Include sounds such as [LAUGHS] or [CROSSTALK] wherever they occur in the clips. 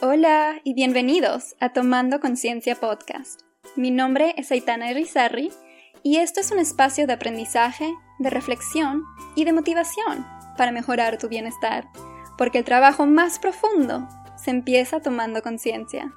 Hola y bienvenidos a Tomando Conciencia Podcast. Mi nombre es Aitana Irizarry y esto es un espacio de aprendizaje, de reflexión y de motivación para mejorar tu bienestar, porque el trabajo más profundo se empieza tomando conciencia.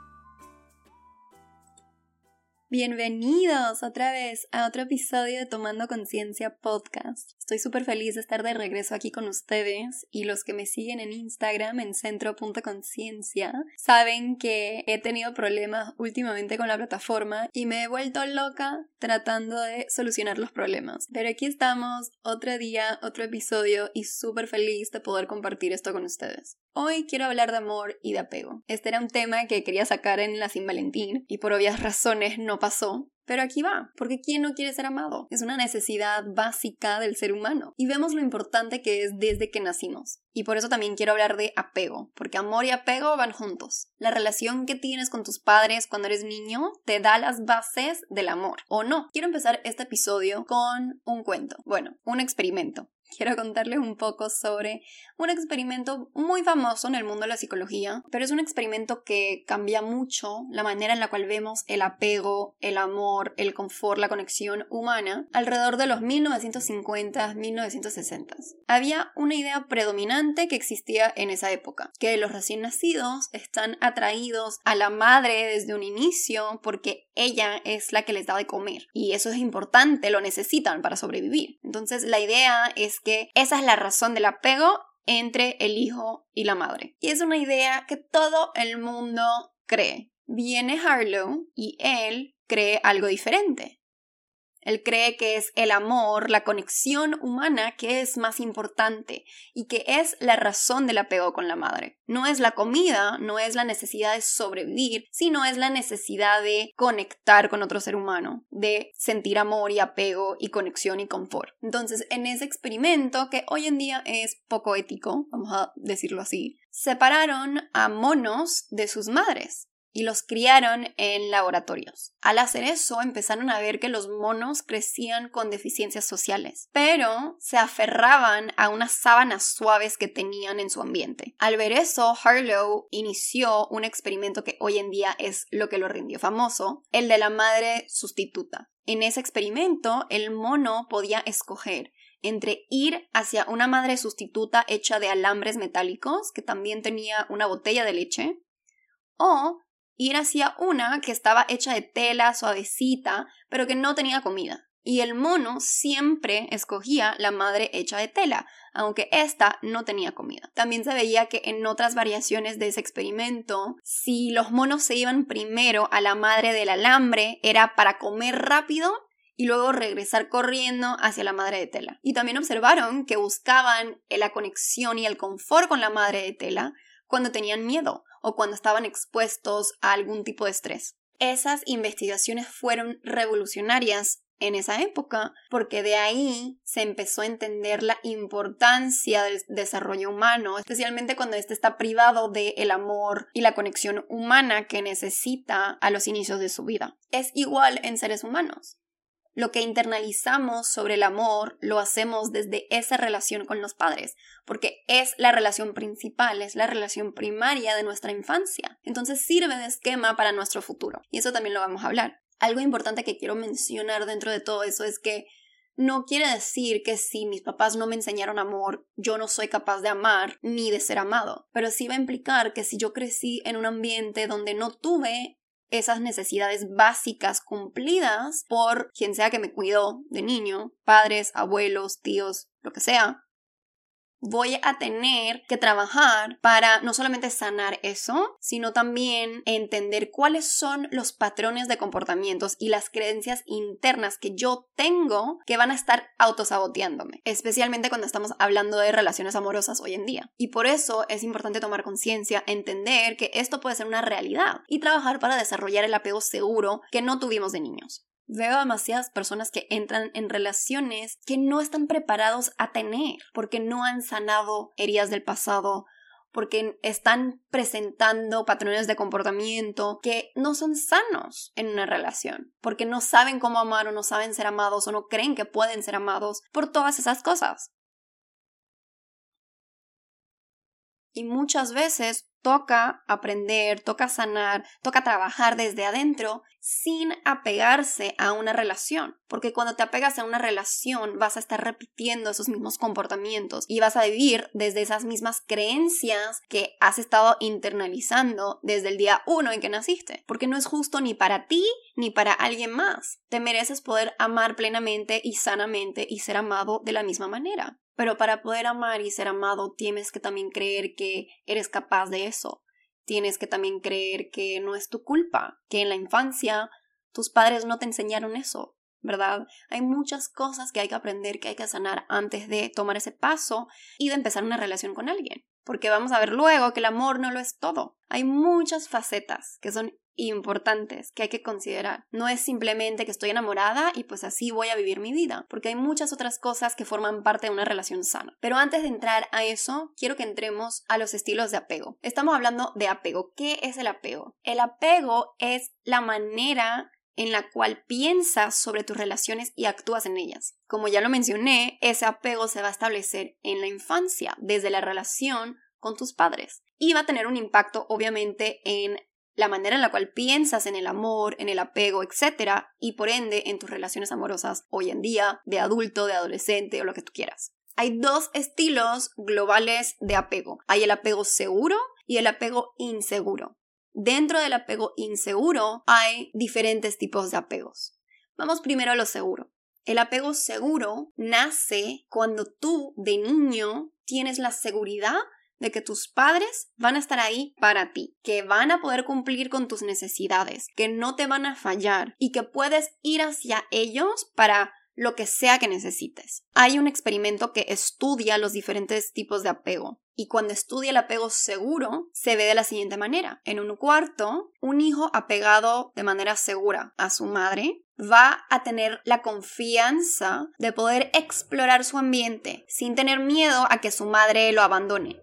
Bienvenidos otra vez a otro episodio de Tomando Conciencia Podcast. Estoy súper feliz de estar de regreso aquí con ustedes y los que me siguen en Instagram en centro.conciencia saben que he tenido problemas últimamente con la plataforma y me he vuelto loca tratando de solucionar los problemas. Pero aquí estamos, otro día, otro episodio y súper feliz de poder compartir esto con ustedes. Hoy quiero hablar de amor y de apego. Este era un tema que quería sacar en la Sin Valentín y por obvias razones no pasó, pero aquí va, porque ¿quién no quiere ser amado? Es una necesidad básica del ser humano y vemos lo importante que es desde que nacimos. Y por eso también quiero hablar de apego, porque amor y apego van juntos. La relación que tienes con tus padres cuando eres niño te da las bases del amor, ¿o no? Quiero empezar este episodio con un cuento, bueno, un experimento quiero contarles un poco sobre un experimento muy famoso en el mundo de la psicología, pero es un experimento que cambia mucho la manera en la cual vemos el apego, el amor, el confort, la conexión humana alrededor de los 1950, 1960. Había una idea predominante que existía en esa época, que los recién nacidos están atraídos a la madre desde un inicio porque ella es la que les da de comer y eso es importante, lo necesitan para sobrevivir. Entonces la idea es que esa es la razón del apego entre el hijo y la madre. Y es una idea que todo el mundo cree. Viene Harlow y él cree algo diferente. Él cree que es el amor, la conexión humana que es más importante y que es la razón del apego con la madre. No es la comida, no es la necesidad de sobrevivir, sino es la necesidad de conectar con otro ser humano, de sentir amor y apego y conexión y confort. Entonces, en ese experimento, que hoy en día es poco ético, vamos a decirlo así, separaron a monos de sus madres y los criaron en laboratorios. Al hacer eso empezaron a ver que los monos crecían con deficiencias sociales, pero se aferraban a unas sábanas suaves que tenían en su ambiente. Al ver eso, Harlow inició un experimento que hoy en día es lo que lo rindió famoso, el de la madre sustituta. En ese experimento, el mono podía escoger entre ir hacia una madre sustituta hecha de alambres metálicos, que también tenía una botella de leche, o ir hacia una que estaba hecha de tela suavecita, pero que no tenía comida. Y el mono siempre escogía la madre hecha de tela, aunque ésta no tenía comida. También se veía que en otras variaciones de ese experimento, si los monos se iban primero a la madre del alambre, era para comer rápido y luego regresar corriendo hacia la madre de tela. Y también observaron que buscaban la conexión y el confort con la madre de tela cuando tenían miedo o cuando estaban expuestos a algún tipo de estrés. Esas investigaciones fueron revolucionarias en esa época, porque de ahí se empezó a entender la importancia del desarrollo humano, especialmente cuando éste está privado del el amor y la conexión humana que necesita a los inicios de su vida. Es igual en seres humanos. Lo que internalizamos sobre el amor lo hacemos desde esa relación con los padres, porque es la relación principal, es la relación primaria de nuestra infancia. Entonces sirve de esquema para nuestro futuro. Y eso también lo vamos a hablar. Algo importante que quiero mencionar dentro de todo eso es que no quiere decir que si mis papás no me enseñaron amor, yo no soy capaz de amar ni de ser amado, pero sí va a implicar que si yo crecí en un ambiente donde no tuve esas necesidades básicas cumplidas por quien sea que me cuidó de niño, padres, abuelos, tíos, lo que sea, voy a tener que trabajar para no solamente sanar eso, sino también entender cuáles son los patrones de comportamientos y las creencias internas que yo tengo que van a estar autosaboteándome, especialmente cuando estamos hablando de relaciones amorosas hoy en día. Y por eso es importante tomar conciencia, entender que esto puede ser una realidad y trabajar para desarrollar el apego seguro que no tuvimos de niños. Veo demasiadas personas que entran en relaciones que no están preparados a tener, porque no han sanado heridas del pasado, porque están presentando patrones de comportamiento que no son sanos en una relación, porque no saben cómo amar o no saben ser amados o no creen que pueden ser amados por todas esas cosas. Y muchas veces toca aprender, toca sanar, toca trabajar desde adentro sin apegarse a una relación. Porque cuando te apegas a una relación vas a estar repitiendo esos mismos comportamientos y vas a vivir desde esas mismas creencias que has estado internalizando desde el día uno en que naciste. Porque no es justo ni para ti ni para alguien más. Te mereces poder amar plenamente y sanamente y ser amado de la misma manera. Pero para poder amar y ser amado tienes que también creer que eres capaz de eso. Tienes que también creer que no es tu culpa, que en la infancia tus padres no te enseñaron eso, ¿verdad? Hay muchas cosas que hay que aprender, que hay que sanar antes de tomar ese paso y de empezar una relación con alguien. Porque vamos a ver luego que el amor no lo es todo. Hay muchas facetas que son importantes que hay que considerar. No es simplemente que estoy enamorada y pues así voy a vivir mi vida, porque hay muchas otras cosas que forman parte de una relación sana. Pero antes de entrar a eso, quiero que entremos a los estilos de apego. Estamos hablando de apego. ¿Qué es el apego? El apego es la manera en la cual piensas sobre tus relaciones y actúas en ellas. Como ya lo mencioné, ese apego se va a establecer en la infancia, desde la relación con tus padres. Y va a tener un impacto, obviamente, en la manera en la cual piensas en el amor, en el apego, etc. y por ende en tus relaciones amorosas hoy en día, de adulto, de adolescente o lo que tú quieras. Hay dos estilos globales de apego. Hay el apego seguro y el apego inseguro. Dentro del apego inseguro hay diferentes tipos de apegos. Vamos primero a lo seguro. El apego seguro nace cuando tú de niño tienes la seguridad de que tus padres van a estar ahí para ti, que van a poder cumplir con tus necesidades, que no te van a fallar y que puedes ir hacia ellos para lo que sea que necesites. Hay un experimento que estudia los diferentes tipos de apego. Y cuando estudia el apego seguro, se ve de la siguiente manera. En un cuarto, un hijo apegado de manera segura a su madre va a tener la confianza de poder explorar su ambiente sin tener miedo a que su madre lo abandone.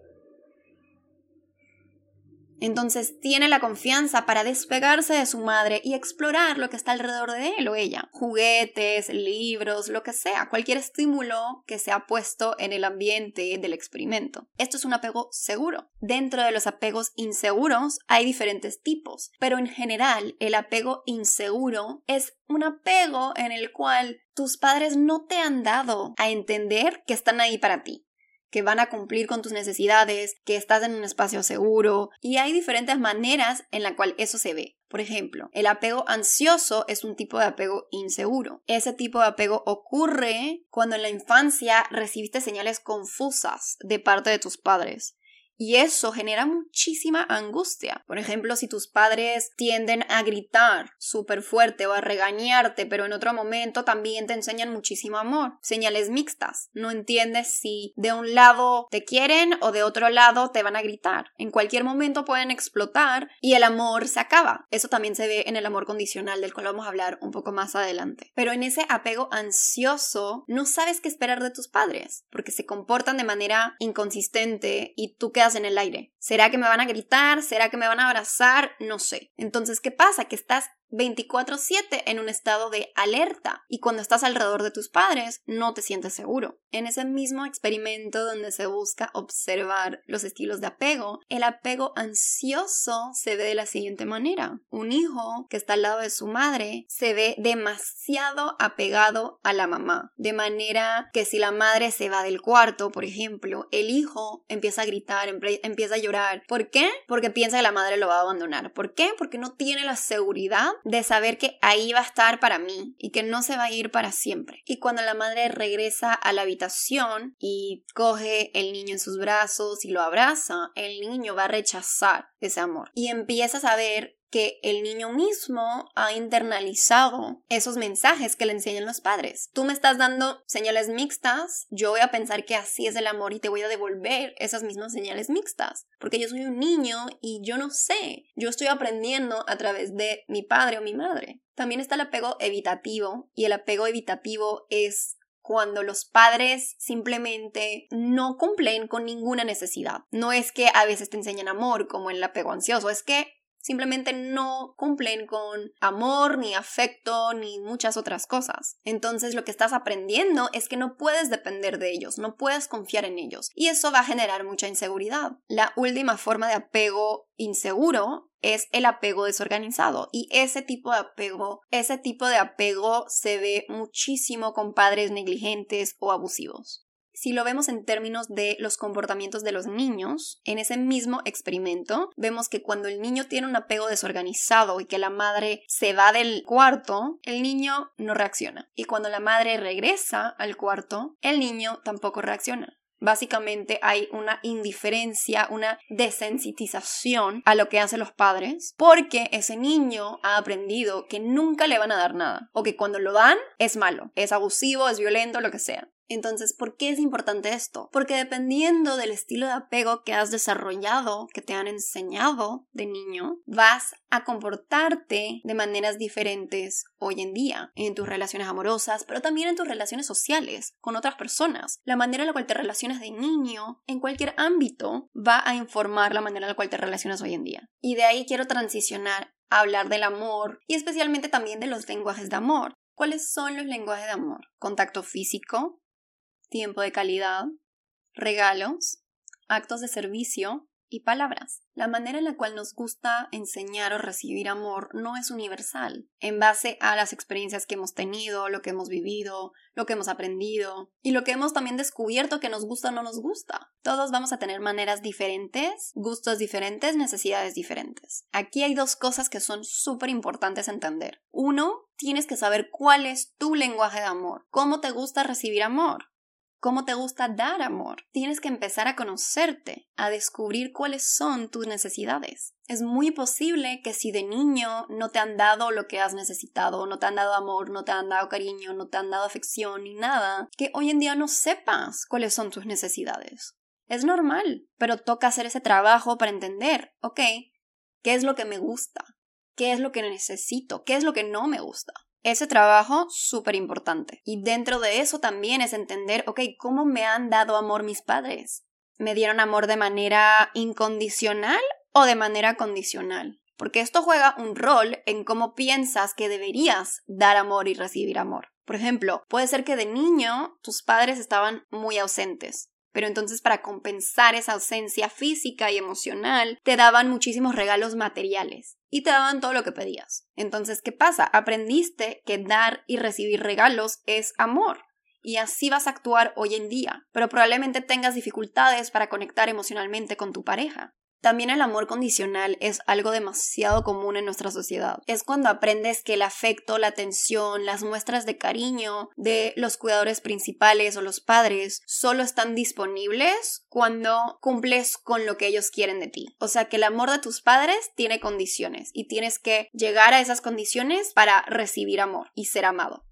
Entonces tiene la confianza para despegarse de su madre y explorar lo que está alrededor de él o ella. Juguetes, libros, lo que sea, cualquier estímulo que se ha puesto en el ambiente del experimento. Esto es un apego seguro. Dentro de los apegos inseguros hay diferentes tipos, pero en general el apego inseguro es un apego en el cual tus padres no te han dado a entender que están ahí para ti que van a cumplir con tus necesidades, que estás en un espacio seguro y hay diferentes maneras en la cual eso se ve. Por ejemplo, el apego ansioso es un tipo de apego inseguro. Ese tipo de apego ocurre cuando en la infancia recibiste señales confusas de parte de tus padres y eso genera muchísima angustia. Por ejemplo, si tus padres tienden a gritar súper fuerte o a regañarte, pero en otro momento también te enseñan muchísimo amor. Señales mixtas. No entiendes si de un lado te quieren o de otro lado te van a gritar. En cualquier momento pueden explotar y el amor se acaba. Eso también se ve en el amor condicional, del cual vamos a hablar un poco más adelante. Pero en ese apego ansioso, no sabes qué esperar de tus padres, porque se comportan de manera inconsistente y tú quedas en el aire. ¿Será que me van a gritar? ¿Será que me van a abrazar? No sé. Entonces, ¿qué pasa? Que estás 24/7 en un estado de alerta y cuando estás alrededor de tus padres no te sientes seguro. En ese mismo experimento donde se busca observar los estilos de apego, el apego ansioso se ve de la siguiente manera. Un hijo que está al lado de su madre se ve demasiado apegado a la mamá, de manera que si la madre se va del cuarto, por ejemplo, el hijo empieza a gritar, empieza a llorar. ¿Por qué? Porque piensa que la madre lo va a abandonar. ¿Por qué? Porque no tiene la seguridad de saber que ahí va a estar para mí y que no se va a ir para siempre. Y cuando la madre regresa a la habitación y coge el niño en sus brazos y lo abraza, el niño va a rechazar ese amor y empieza a saber que el niño mismo ha internalizado esos mensajes que le enseñan los padres. Tú me estás dando señales mixtas, yo voy a pensar que así es el amor y te voy a devolver esas mismas señales mixtas, porque yo soy un niño y yo no sé, yo estoy aprendiendo a través de mi padre o mi madre. También está el apego evitativo y el apego evitativo es cuando los padres simplemente no cumplen con ninguna necesidad. No es que a veces te enseñan amor como en el apego ansioso, es que simplemente no cumplen con amor, ni afecto, ni muchas otras cosas. Entonces lo que estás aprendiendo es que no puedes depender de ellos, no puedes confiar en ellos. Y eso va a generar mucha inseguridad. La última forma de apego inseguro es el apego desorganizado y ese tipo de apego, ese tipo de apego se ve muchísimo con padres negligentes o abusivos si lo vemos en términos de los comportamientos de los niños, en ese mismo experimento, vemos que cuando el niño tiene un apego desorganizado y que la madre se va del cuarto, el niño no reacciona. Y cuando la madre regresa al cuarto, el niño tampoco reacciona. Básicamente hay una indiferencia, una desensitización a lo que hacen los padres porque ese niño ha aprendido que nunca le van a dar nada o que cuando lo dan es malo, es abusivo, es violento, lo que sea. Entonces, ¿por qué es importante esto? Porque dependiendo del estilo de apego que has desarrollado, que te han enseñado de niño, vas a comportarte de maneras diferentes hoy en día, en tus relaciones amorosas, pero también en tus relaciones sociales con otras personas. La manera en la cual te relacionas de niño, en cualquier ámbito, va a informar la manera en la cual te relacionas hoy en día. Y de ahí quiero transicionar a hablar del amor y especialmente también de los lenguajes de amor. ¿Cuáles son los lenguajes de amor? Contacto físico, tiempo de calidad, regalos, actos de servicio y palabras. La manera en la cual nos gusta enseñar o recibir amor no es universal, en base a las experiencias que hemos tenido, lo que hemos vivido, lo que hemos aprendido y lo que hemos también descubierto que nos gusta o no nos gusta. Todos vamos a tener maneras diferentes, gustos diferentes, necesidades diferentes. Aquí hay dos cosas que son súper importantes entender. Uno, tienes que saber cuál es tu lenguaje de amor, cómo te gusta recibir amor cómo te gusta dar amor. Tienes que empezar a conocerte, a descubrir cuáles son tus necesidades. Es muy posible que si de niño no te han dado lo que has necesitado, no te han dado amor, no te han dado cariño, no te han dado afección ni nada, que hoy en día no sepas cuáles son tus necesidades. Es normal, pero toca hacer ese trabajo para entender, ok, ¿qué es lo que me gusta? ¿Qué es lo que necesito? ¿Qué es lo que no me gusta? Ese trabajo súper importante. Y dentro de eso también es entender, ok, ¿cómo me han dado amor mis padres? ¿Me dieron amor de manera incondicional o de manera condicional? Porque esto juega un rol en cómo piensas que deberías dar amor y recibir amor. Por ejemplo, puede ser que de niño tus padres estaban muy ausentes. Pero entonces para compensar esa ausencia física y emocional, te daban muchísimos regalos materiales y te daban todo lo que pedías. Entonces, ¿qué pasa? Aprendiste que dar y recibir regalos es amor. Y así vas a actuar hoy en día, pero probablemente tengas dificultades para conectar emocionalmente con tu pareja. También el amor condicional es algo demasiado común en nuestra sociedad. Es cuando aprendes que el afecto, la atención, las muestras de cariño de los cuidadores principales o los padres solo están disponibles cuando cumples con lo que ellos quieren de ti. O sea que el amor de tus padres tiene condiciones y tienes que llegar a esas condiciones para recibir amor y ser amado.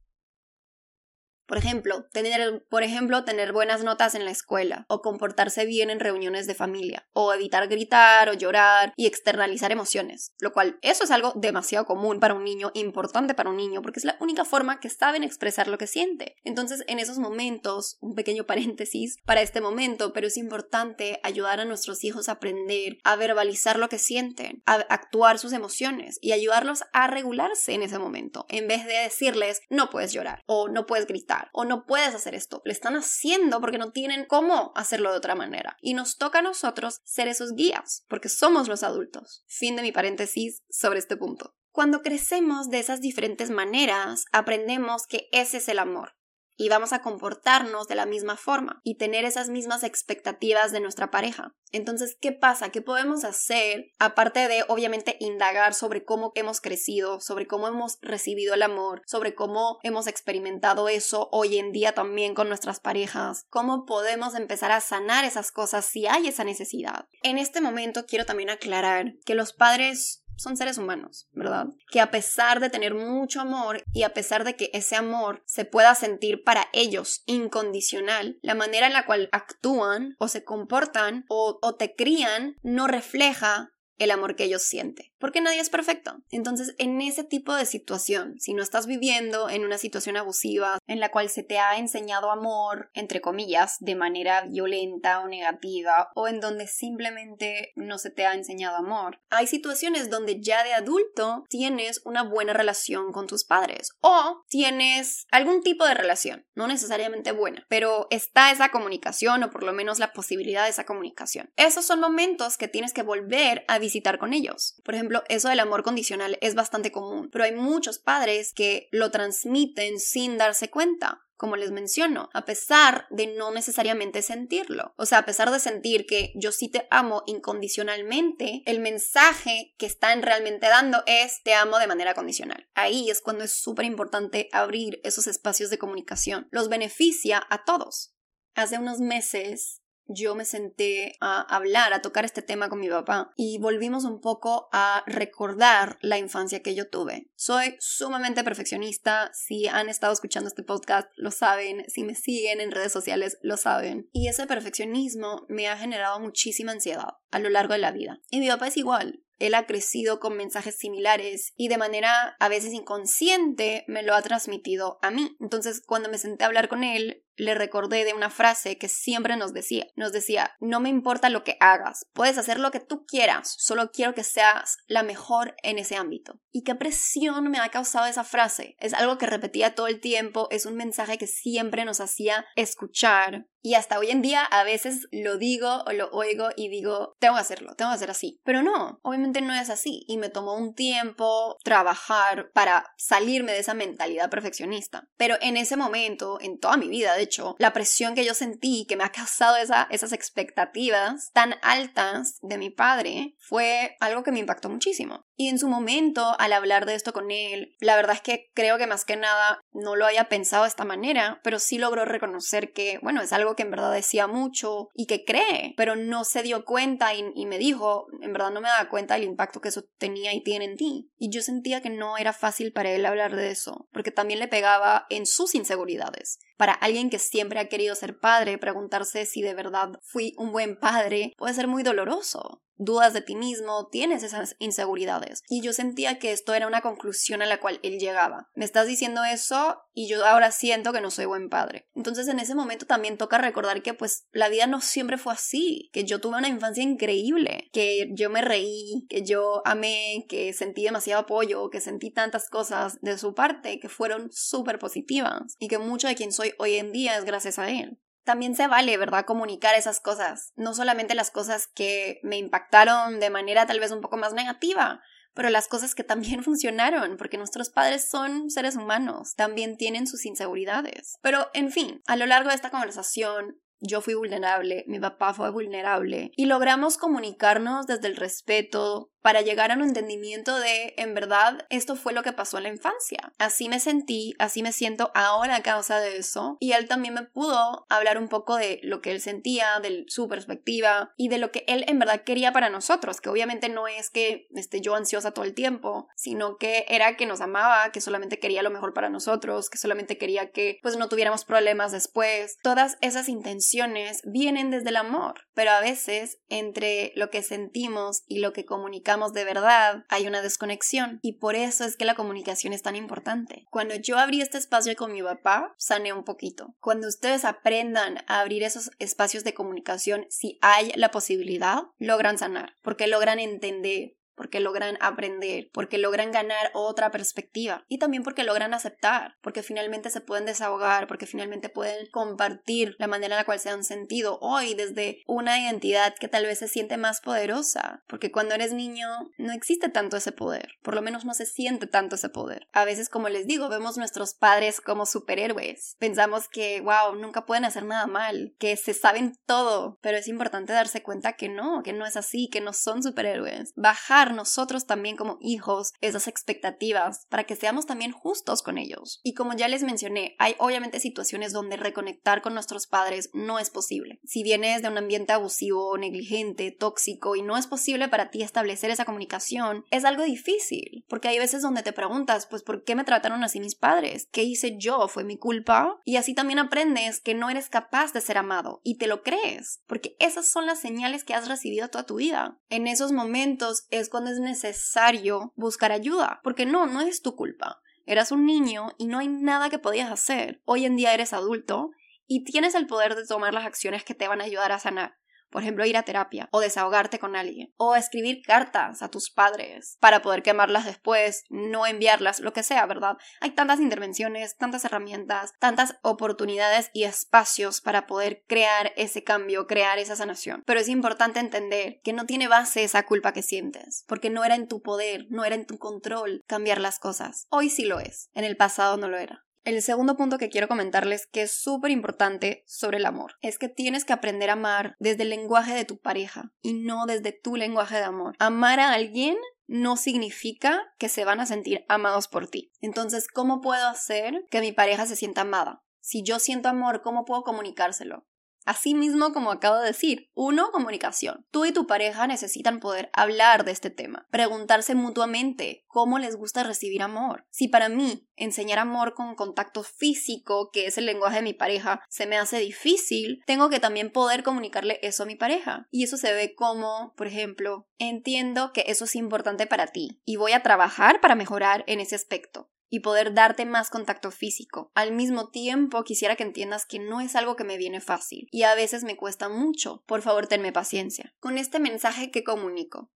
Por ejemplo, tener, por ejemplo, tener buenas notas en la escuela, o comportarse bien en reuniones de familia, o evitar gritar o llorar y externalizar emociones, lo cual eso es algo demasiado común para un niño, importante para un niño, porque es la única forma que saben expresar lo que siente. Entonces, en esos momentos, un pequeño [LAUGHS] paréntesis para este momento, pero es importante ayudar a nuestros hijos a aprender a verbalizar lo que sienten, a actuar sus emociones y ayudarlos a regularse en ese momento, en vez de decirles no puedes llorar o no puedes gritar o no puedes hacer esto. Lo están haciendo porque no tienen cómo hacerlo de otra manera. Y nos toca a nosotros ser esos guías, porque somos los adultos. Fin de mi paréntesis sobre este punto. Cuando crecemos de esas diferentes maneras, aprendemos que ese es el amor y vamos a comportarnos de la misma forma y tener esas mismas expectativas de nuestra pareja. Entonces, ¿qué pasa? ¿Qué podemos hacer aparte de obviamente indagar sobre cómo hemos crecido, sobre cómo hemos recibido el amor, sobre cómo hemos experimentado eso hoy en día también con nuestras parejas? ¿Cómo podemos empezar a sanar esas cosas si hay esa necesidad? En este momento quiero también aclarar que los padres son seres humanos, ¿verdad? Que a pesar de tener mucho amor y a pesar de que ese amor se pueda sentir para ellos incondicional, la manera en la cual actúan o se comportan o, te crían no refleja el amor que ellos sienten. Porque nadie es perfecto. Entonces, en ese tipo de situación, si no estás viviendo en una situación abusiva en la cual se te ha enseñado amor, entre comillas, de manera violenta o negativa, o en donde simplemente no se te ha enseñado amor, hay situaciones donde ya de adulto tienes una buena relación con tus padres o tienes algún tipo de relación, no necesariamente buena, pero está esa comunicación o por lo menos la posibilidad de esa comunicación. Esos son momentos que tienes que volver a visitar con ellos. Por ejemplo, eso del amor condicional es bastante común, pero hay muchos padres que lo transmiten sin darse cuenta como les menciono, a pesar de no necesariamente sentirlo. O sea, a pesar de sentir que yo sí te amo incondicionalmente, el mensaje que están realmente dando es te amo de manera condicional. Ahí es cuando es súper importante abrir esos espacios de comunicación. Los beneficia a todos. Hace unos meses yo me senté a hablar, a tocar este tema con mi papá y volvimos un poco a recordar la infancia que yo tuve. Soy sumamente perfeccionista, si han estado escuchando este podcast lo saben, si me siguen en redes sociales lo saben. Y ese perfeccionismo me ha generado muchísima ansiedad a lo largo de la vida. Y mi papá es igual. Él ha crecido con mensajes similares y de manera a veces inconsciente me lo ha transmitido a mí. Entonces, cuando me senté a hablar con él, le recordé de una frase que siempre nos decía. Nos decía, no me importa lo que hagas, puedes hacer lo que tú quieras, solo quiero que seas la mejor en ese ámbito. ¿Y qué presión me ha causado esa frase? Es algo que repetía todo el tiempo, es un mensaje que siempre nos hacía escuchar. Y hasta hoy en día a veces lo digo o lo oigo y digo, tengo que hacerlo, tengo que hacer así. Pero no, obviamente no es así. Y me tomó un tiempo trabajar para salirme de esa mentalidad perfeccionista. Pero en ese momento, en toda mi vida, de hecho, la presión que yo sentí, que me ha causado esa, esas expectativas tan altas de mi padre, fue algo que me impactó muchísimo. Y en su momento, al hablar de esto con él, la verdad es que creo que más que nada no lo haya pensado de esta manera, pero sí logró reconocer que, bueno, es algo que en verdad decía mucho y que cree, pero no se dio cuenta y, y me dijo, en verdad no me daba cuenta del impacto que eso tenía y tiene en ti. Y yo sentía que no era fácil para él hablar de eso, porque también le pegaba en sus inseguridades. Para alguien que siempre ha querido ser padre, preguntarse si de verdad fui un buen padre puede ser muy doloroso dudas de ti mismo, tienes esas inseguridades. Y yo sentía que esto era una conclusión a la cual él llegaba. Me estás diciendo eso y yo ahora siento que no soy buen padre. Entonces en ese momento también toca recordar que pues la vida no siempre fue así, que yo tuve una infancia increíble, que yo me reí, que yo amé, que sentí demasiado apoyo, que sentí tantas cosas de su parte que fueron súper positivas y que mucho de quien soy hoy en día es gracias a él también se vale, ¿verdad? Comunicar esas cosas, no solamente las cosas que me impactaron de manera tal vez un poco más negativa, pero las cosas que también [LAUGHS] funcionaron, porque nuestros padres son seres humanos, también tienen sus inseguridades. Pero, en fin, a lo largo de esta conversación, yo fui vulnerable, mi papá fue vulnerable, y logramos comunicarnos desde el respeto, para llegar a un entendimiento de, en verdad, esto fue lo que pasó en la infancia. Así me sentí, así me siento ahora a causa de eso. Y él también me pudo hablar un poco de lo que él sentía, de su perspectiva y de lo que él en verdad quería para nosotros, que obviamente no es que esté yo ansiosa todo el tiempo, sino que era que nos amaba, que solamente quería lo mejor para nosotros, que solamente quería que pues no tuviéramos problemas después. Todas esas intenciones vienen desde el amor, pero a veces entre lo que sentimos y lo que comunicamos de verdad, hay una desconexión y por eso es que la comunicación es tan importante. Cuando yo abrí este espacio con mi papá, sané un poquito. Cuando ustedes aprendan a abrir esos espacios de comunicación, si hay la posibilidad, logran sanar, porque logran entender porque logran aprender, porque logran ganar otra perspectiva y también porque logran aceptar, porque finalmente se pueden desahogar, porque finalmente pueden compartir la manera en la cual se han sentido hoy desde una identidad que tal vez se siente más poderosa, porque cuando eres niño no existe tanto ese poder, por lo menos no se siente tanto ese poder. A veces, como les digo, vemos nuestros padres como superhéroes, pensamos que, wow, nunca pueden hacer nada mal, que se saben todo, pero es importante darse cuenta que no, que no es así, que no son superhéroes. Bajar nosotros también como hijos esas expectativas para que seamos también justos con ellos. Y como ya les mencioné, hay obviamente situaciones donde reconectar con nuestros padres no es posible. Si vienes de un ambiente abusivo, negligente, tóxico y no es posible para ti establecer esa comunicación, es algo difícil, porque hay veces donde te preguntas, pues, ¿por qué me trataron así mis padres? ¿Qué hice yo? ¿Fue mi culpa? Y así también aprendes que no eres capaz de ser amado y te lo crees, porque esas son las señales que has recibido toda tu vida. En esos momentos es cuando es necesario buscar ayuda, porque no, no es tu culpa. Eras un niño y no hay nada que podías hacer. Hoy en día eres adulto y tienes el poder de tomar las acciones que te van a ayudar a sanar. Por ejemplo, ir a terapia o desahogarte con alguien o escribir cartas a tus padres para poder quemarlas después, no enviarlas, lo que sea, ¿verdad? Hay tantas intervenciones, tantas herramientas, tantas oportunidades y espacios para poder crear ese cambio, crear esa sanación. Pero es importante entender que no tiene base esa culpa que sientes, porque no era en tu poder, no era en tu control cambiar las cosas. Hoy sí lo es, en el pasado no lo era. El segundo punto que quiero comentarles que es súper importante sobre el amor es que tienes que aprender a amar desde el lenguaje de tu pareja y no desde tu lenguaje de amor. Amar a alguien no significa que se van a sentir amados por ti. Entonces, ¿cómo puedo hacer que mi pareja se sienta amada? Si yo siento amor, ¿cómo puedo comunicárselo? Así mismo como acabo de decir, uno, comunicación. Tú y tu pareja necesitan poder hablar de este tema, preguntarse mutuamente cómo les gusta recibir amor. Si para mí enseñar amor con contacto físico, que es el lenguaje de mi pareja, se me hace difícil, tengo que también poder comunicarle eso a mi pareja. Y eso se ve como, por ejemplo, entiendo que eso es importante para ti y voy a trabajar para mejorar en ese aspecto y poder darte más contacto físico. Al mismo tiempo, quisiera que entiendas que no es algo que me viene fácil y a veces me cuesta mucho. Por favor, tenme paciencia. Con este mensaje que comunico.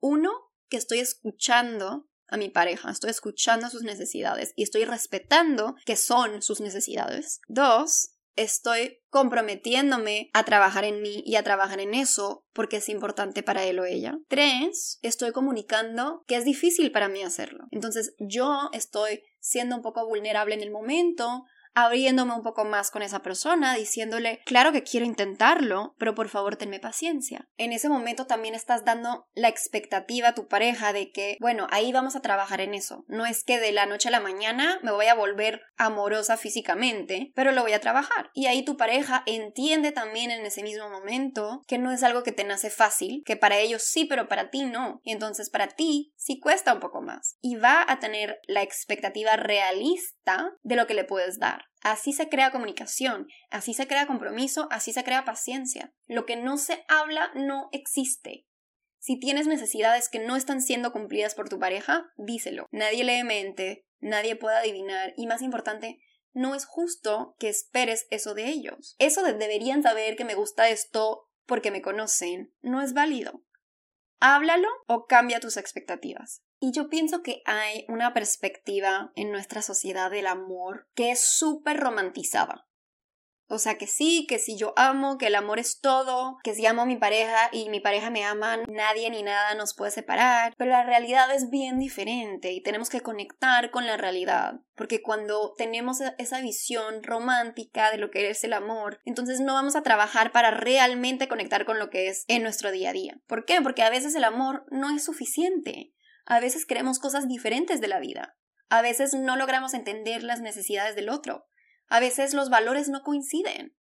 Uno, que estoy escuchando a mi pareja, estoy escuchando sus necesidades y estoy respetando que son sus necesidades. Dos, estoy comprometiéndome a trabajar en mí y a trabajar en eso porque es importante para él o ella. Tres, estoy comunicando que es difícil para mí hacerlo. Entonces yo estoy siendo un poco vulnerable en el momento, abriéndome un poco más con esa persona, diciéndole, claro que quiero intentarlo, pero por favor tenme paciencia. En ese momento también estás dando la expectativa a tu pareja de que, bueno, ahí vamos a trabajar en eso. No es que de la noche a la mañana me voy a volver amorosa físicamente, pero lo voy a trabajar. Y ahí tu pareja entiende también en ese mismo momento que no es algo que te nace fácil, que para ellos sí, pero para ti no. Y entonces para ti sí cuesta un poco más. Y va a tener la expectativa realista de lo que le puedes dar. Así se crea comunicación, así se crea compromiso, así se crea paciencia. Lo que no se habla no existe. Si tienes necesidades que no están siendo cumplidas por tu pareja, díselo. Nadie lee mente, nadie puede adivinar y más importante, no es justo que esperes eso de ellos. Eso de deberían saber que me gusta esto porque me conocen, no es válido. Háblalo o cambia tus expectativas. Y yo pienso que hay una perspectiva en nuestra sociedad del amor que es súper romantizada. O sea que sí, que si yo amo, que el amor es todo, que si amo a mi pareja y mi pareja me ama, nadie ni nada nos puede separar, pero la realidad es bien diferente y tenemos que conectar con la realidad, porque cuando tenemos e-, esa visión romántica de lo que es el amor, entonces no vamos a trabajar para realmente conectar con lo que es en nuestro día a día. ¿Por qué? Porque a veces el amor no es suficiente. A veces queremos cosas diferentes de la vida. A veces no logramos entender las necesidades del otro. A veces los valores no coinciden.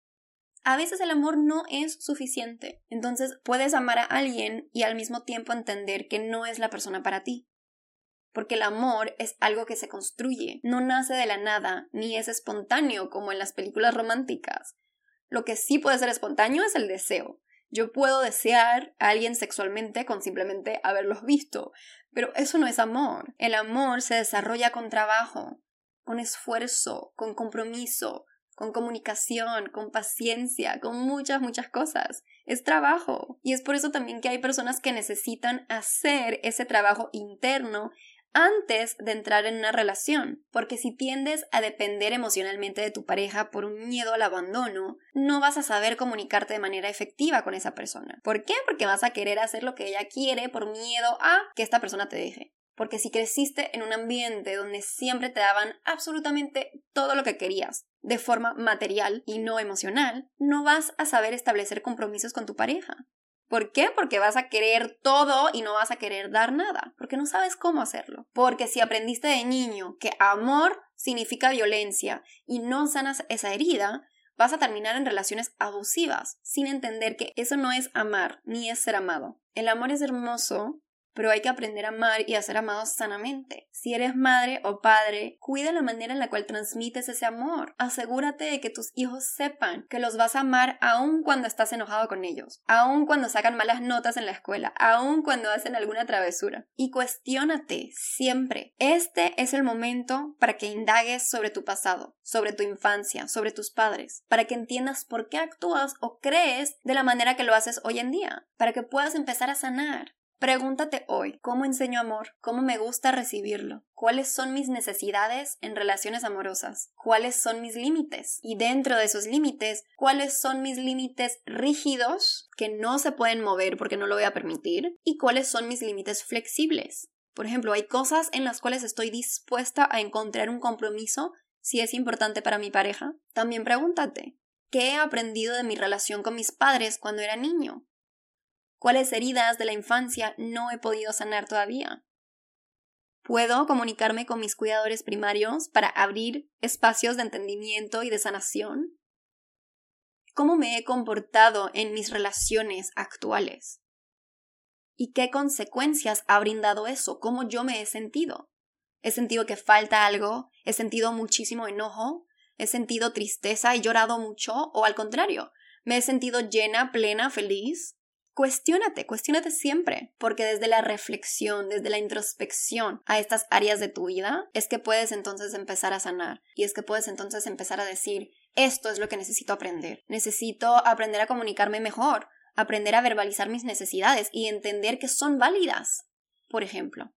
A veces el amor no es suficiente. Entonces puedes amar a alguien y al mismo tiempo entender que no es la persona para ti. Porque el amor es algo que se construye, no nace de la nada, ni es espontáneo como en las películas románticas. Lo que sí puede ser espontáneo es el deseo. Yo puedo desear a alguien sexualmente con simplemente haberlos [LAUGHS] visto, pero eso no es amor. El amor se desarrolla con trabajo, con esfuerzo, con compromiso, con comunicación, con paciencia, con muchas, muchas cosas. Es trabajo. Y es por eso también que hay personas que necesitan hacer ese trabajo interno antes de entrar en una relación, porque si tiendes a depender emocionalmente de tu pareja por un miedo al abandono, no vas a saber comunicarte de manera efectiva con esa persona. ¿Por qué? Porque vas a querer hacer lo que ella quiere por miedo a que esta persona te deje. Porque si creciste en un ambiente donde siempre te daban absolutamente todo lo que querías, de forma material y no emocional, no vas a saber establecer compromisos con tu pareja. ¿Por qué? Porque vas a querer todo y no vas a querer dar nada, porque no sabes cómo hacerlo. Porque si aprendiste de niño que amor significa violencia y no sanas esa herida, vas a terminar en relaciones abusivas, sin entender que eso no es amar ni es ser amado. El amor es hermoso pero hay que aprender a amar y a ser amados sanamente. Si eres madre o padre, cuida la manera en la cual transmites ese amor. Asegúrate de que tus hijos sepan que los vas a amar aun cuando estás enojado con ellos, aun cuando sacan malas notas en la escuela, aun cuando hacen alguna travesura. Y cuestiónate siempre. Este es el momento para que indagues sobre tu pasado, sobre tu infancia, sobre tus padres, para que entiendas por qué actúas o crees de la manera que lo haces hoy en día, para que puedas empezar a sanar. Pregúntate hoy, ¿cómo enseño amor? ¿Cómo me gusta recibirlo? ¿Cuáles son mis necesidades en relaciones amorosas? ¿Cuáles son mis límites? Y dentro de esos límites, ¿cuáles son mis límites rígidos que no se pueden mover porque no lo voy a permitir? ¿Y cuáles son mis límites flexibles? Por ejemplo, hay cosas en las cuales estoy dispuesta a encontrar un compromiso si es importante para mi pareja. También pregúntate, ¿qué he aprendido de mi relación con mis padres cuando era niño? Cuáles heridas de la infancia no he podido sanar todavía. Puedo comunicarme con mis cuidadores primarios para abrir espacios de entendimiento y de sanación. ¿Cómo me he comportado en mis relaciones actuales? ¿Y qué consecuencias ha brindado eso? ¿Cómo yo me he sentido? ¿He sentido que falta algo? ¿He sentido muchísimo enojo? ¿He sentido tristeza y llorado mucho? ¿O al contrario? ¿Me he sentido llena, plena, feliz? Cuestiónate, cuestiónate siempre, porque desde la reflexión, desde la introspección a estas áreas de tu vida, es que puedes entonces empezar a sanar y es que puedes entonces empezar a decir, esto es lo que necesito aprender, necesito aprender a comunicarme mejor, aprender a verbalizar mis necesidades y entender que son válidas, por ejemplo,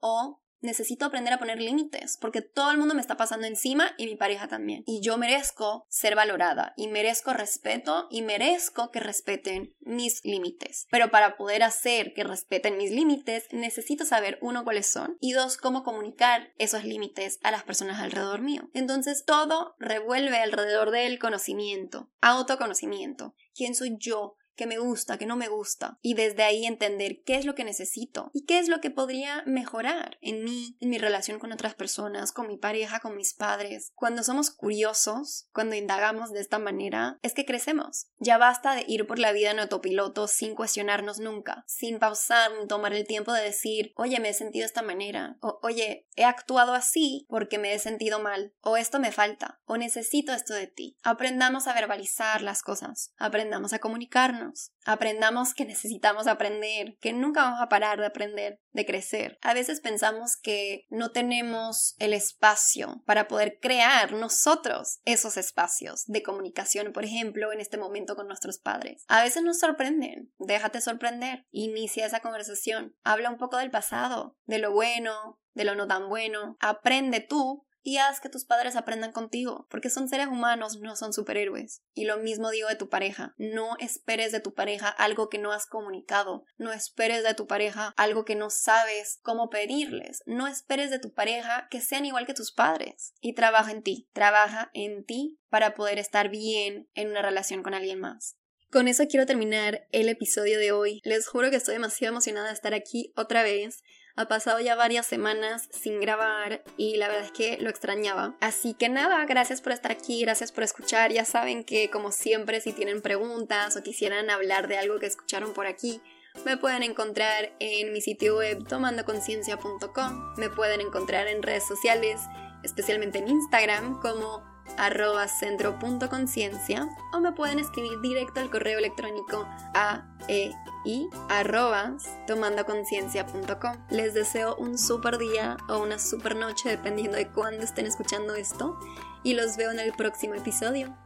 o necesito aprender a poner límites, porque todo el mundo me está pasando encima y mi pareja también. Y yo merezco ser valorada y merezco respeto y merezco que respeten mis límites. Pero para poder hacer que respeten mis límites, necesito saber, uno, cuáles son y dos, cómo comunicar esos límites a las personas alrededor mío. Entonces todo revuelve alrededor del conocimiento, autoconocimiento. ¿Quién soy yo? Que me gusta, que no me gusta, y desde ahí entender qué es lo que necesito y qué es lo que podría mejorar en mí, en mi relación con otras personas, con mi pareja, con mis padres. Cuando somos curiosos, cuando indagamos de esta manera, es que crecemos. Ya basta de ir por la vida en autopiloto sin cuestionarnos nunca, sin pausar ni tomar el tiempo de decir, oye, me he sentido de esta manera, o oye, he actuado así porque me he sentido mal, o esto me falta, o necesito esto de ti. Aprendamos a verbalizar las cosas, aprendamos a comunicarnos Aprendamos que necesitamos aprender, que nunca vamos a parar de aprender, de crecer. A veces pensamos que no tenemos el espacio para poder crear nosotros esos espacios de comunicación, por ejemplo, en este momento con nuestros padres. A veces nos sorprenden, déjate sorprender, inicia esa conversación, habla un poco del pasado, de lo bueno, de lo no tan bueno, aprende tú y haz que tus padres aprendan contigo, porque son seres humanos, no son superhéroes. Y lo mismo digo de tu pareja, no esperes de tu pareja algo que no has comunicado, no esperes de tu pareja algo que no sabes cómo pedirles, no esperes de tu pareja que sean igual que tus padres. Y trabaja en ti, trabaja en ti para poder estar bien en una relación con alguien más. Con eso quiero terminar el episodio de hoy. Les juro que estoy demasiado emocionada de estar aquí otra vez. Ha pasado ya varias semanas sin grabar y la verdad es que lo extrañaba. Así que nada, gracias por estar aquí, gracias por escuchar. Ya saben que como siempre si tienen preguntas o quisieran hablar de algo que escucharon por aquí, me pueden encontrar en mi sitio web tomandoconciencia.com. Me pueden encontrar en redes sociales, especialmente en Instagram como arroba centro.conciencia o me pueden escribir directo al correo electrónico a e i arroba tomandoconciencia.com. Les deseo un super día o una super noche dependiendo de cuándo estén escuchando esto y los veo en el próximo episodio.